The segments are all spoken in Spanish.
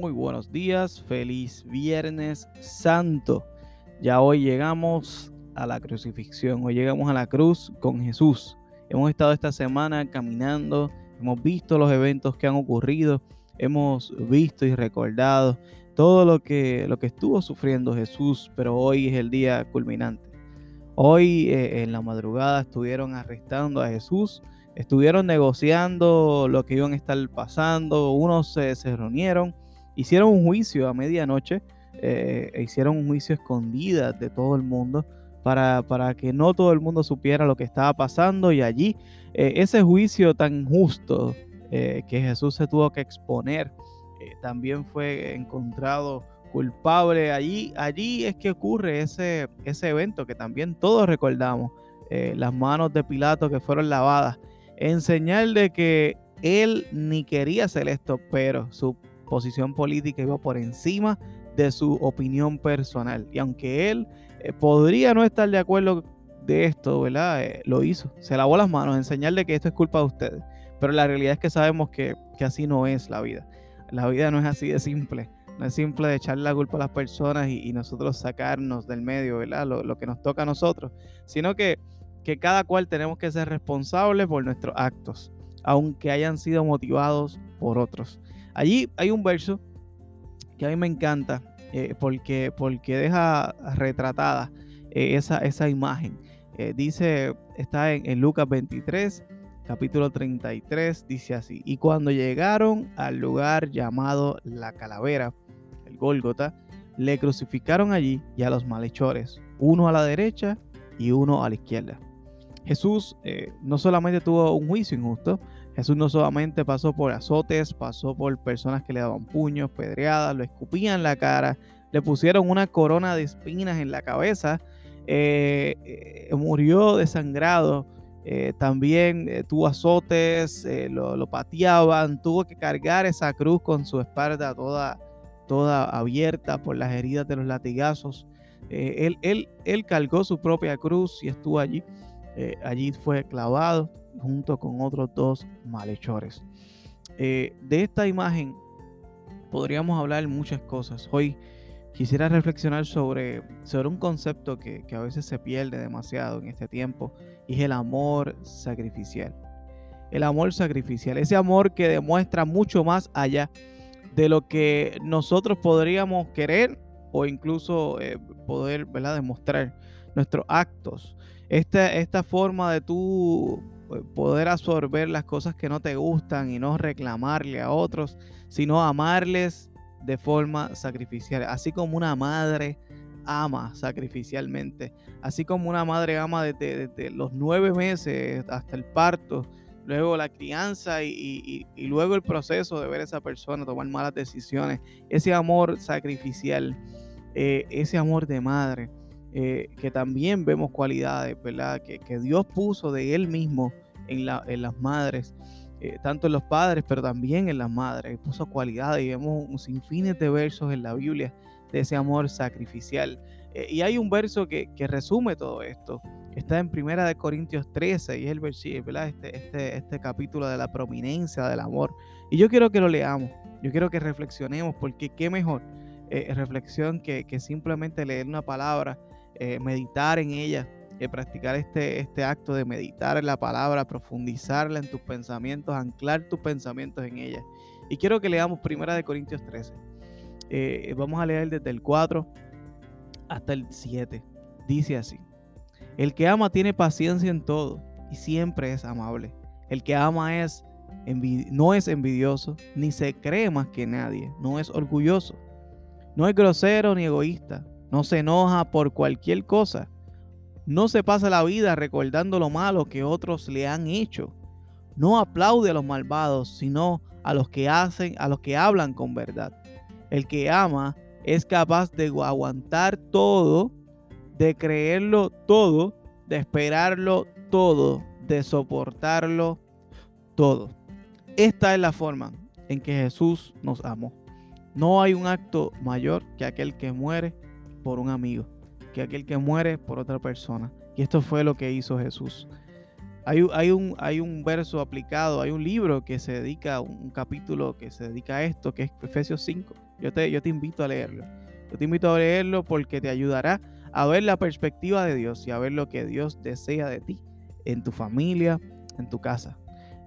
muy buenos días, feliz Viernes Santo. Ya hoy llegamos a la crucifixión, hoy llegamos a la cruz con Jesús. Hemos estado esta semana caminando, hemos visto los eventos que han ocurrido, hemos visto y recordado todo lo que, lo que estuvo sufriendo Jesús, pero hoy es el día culminante. Hoy eh, en la madrugada estuvieron arrestando a Jesús estuvieron negociando lo que iban a estar pasando, unos se, reunieron, hicieron un juicio a medianoche, eh, e hicieron un juicio escondida de todo el mundo para, para, que no todo el mundo supiera lo que estaba pasando y allí eh, ese juicio tan justo eh, que Jesús se tuvo que exponer también fue encontrado culpable. Allí, allí es que ocurre ese, ese evento que también todos recordamos, las manos de Pilato que fueron lavadas en señal de que él ni quería hacer esto, pero su posición política iba por encima de su opinión personal. Y aunque él eh, podría no estar de acuerdo de esto, ¿verdad? Eh, lo hizo. Se lavó las manos en señal de que esto es culpa de ustedes. Pero la realidad es que sabemos que, así no es la vida. La vida no es así de simple. No es simple de echarle la culpa a las personas y, nosotros sacarnos del medio, ¿verdad? Lo, lo que nos toca a nosotros. Sino que que cada cual tenemos que ser responsables por nuestros actos, aunque hayan sido motivados por otros. Allí hay un verso que a mí me encanta eh, porque, porque deja retratada eh, esa, esa, imagen. Eh, dice, está en, en Lucas 23, capítulo 33, dice así, y cuando llegaron al lugar llamado la calavera, el Gólgota, le crucificaron allí y a los malhechores, uno a la derecha y uno a la izquierda. Jesús eh, no solamente tuvo un juicio injusto, Jesús no solamente pasó por azotes, pasó por personas que le daban puños, pedreadas, lo escupían en la cara, le pusieron una corona de espinas en la cabeza, eh, eh, murió desangrado, también tuvo azotes, lo, lo, pateaban, tuvo que cargar esa cruz con su espalda toda, toda abierta por las heridas de los latigazos. él, él, él cargó su propia cruz y estuvo allí. Eh, allí fue clavado junto con otros dos malhechores. Eh, de esta imagen podríamos hablar muchas cosas. Hoy quisiera reflexionar sobre, sobre un concepto que, que, a veces se pierde demasiado en este tiempo y es el amor sacrificial. El amor sacrificial, ese amor que demuestra mucho más allá de lo que nosotros podríamos querer o incluso eh, poder demostrar nuestros actos. Esta, esta forma de tú eh, poder absorber las cosas que no te gustan y no reclamarle a otros, sino amarles de forma sacrificial, así como una madre ama sacrificialmente, así como una madre ama desde, los nueve meses hasta el parto, luego la crianza y, luego el proceso de ver a esa persona tomar malas decisiones, ese amor sacrificial, eh, ese amor de madre. Eh, que también vemos cualidades, ¿verdad? Que, Dios puso de Él mismo en, las madres, eh, tanto en los padres, pero también en las madres. Puso cualidades y vemos un sinfín de versos en la Biblia de ese amor sacrificial. Eh, y hay un verso que, resume todo esto. Está en Primera de Corintios 13 y es el versículo, ¿verdad? Este, este, este capítulo de la prominencia del amor. Y yo quiero que lo leamos, yo quiero que reflexionemos, porque qué mejor reflexión que, que simplemente leer una palabra eh, meditar en ella, eh, practicar este, este acto de meditar en la palabra, profundizarla en tus pensamientos, anclar tus pensamientos en ella. Y quiero que leamos Primera de Corintios 13. Eh, vamos a leer desde el 4 hasta el 7. Dice así. El que ama tiene paciencia en todo y siempre es amable. El que ama es no es envidioso, ni se cree más que nadie, no es orgulloso, no es grosero ni egoísta, no se enoja por cualquier cosa, no se pasa la vida recordando lo malo que otros le han hecho, no aplaude a los malvados, sino a los que hacen, a los que hablan con verdad. El que ama es capaz de aguantar todo, de creerlo todo, de esperarlo todo, de soportarlo todo. Esta es la forma en que Jesús nos amó. No hay un acto mayor que aquel que muere por un amigo que aquel que muere por otra persona. Y esto fue lo que hizo Jesús. Hay, hay, un, hay un verso aplicado, hay un libro que se dedica, un capítulo que se dedica a esto, que es Efesios 5. Yo te, yo te invito a leerlo. Yo te invito a leerlo porque te ayudará a ver la perspectiva de Dios y a ver lo que Dios desea de ti, en tu familia, en tu casa.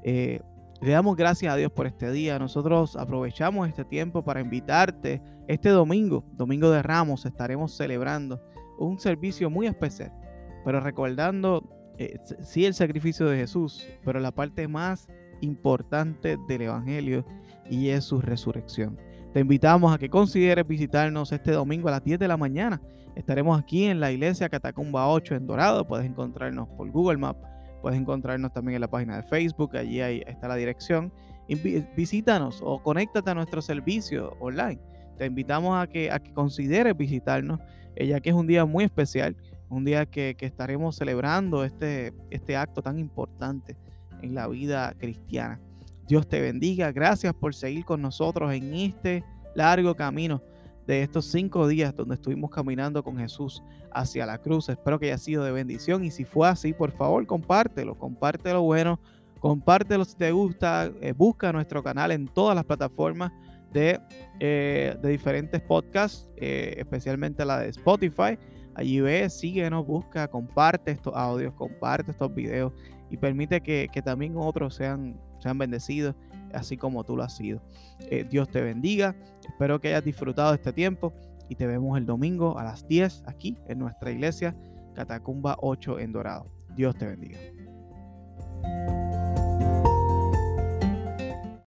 Eh, le damos gracias a Dios por este día. Nosotros aprovechamos este tiempo para invitarte. Este domingo, domingo de Ramos, estaremos celebrando un servicio muy especial, pero recordando, eh, sí, el sacrificio de Jesús, pero la parte más importante del Evangelio y es su resurrección. Te invitamos a que consideres visitarnos este domingo a las 10 de la mañana. Estaremos aquí en la iglesia Catacumba 8 en Dorado. Puedes encontrarnos por Google Maps Puedes encontrarnos también en la página de Facebook, allí está la dirección. Visítanos o conéctate a nuestro servicio online. Te invitamos a que, a que consideres visitarnos, eh, ya que es un día muy especial, un día que, estaremos celebrando este, este acto tan importante en la vida cristiana. Dios te bendiga. Gracias por seguir con nosotros en este largo camino de estos cinco días donde estuvimos caminando con Jesús hacia la cruz. Espero que haya sido de bendición y si fue así, por favor, compártelo, compártelo bueno, compártelo si te gusta, eh, busca nuestro canal en todas las plataformas de, eh, diferentes podcasts, eh, especialmente la de Spotify. Allí ve, síguenos, busca, comparte estos audios, comparte estos videos y permite que, que también otros sean, sean bendecidos así como tú lo has sido. Eh, Dios te bendiga. Espero que hayas disfrutado este tiempo y te vemos el domingo a las 10 aquí en nuestra iglesia Catacumba 8 en Dorado. Dios te bendiga.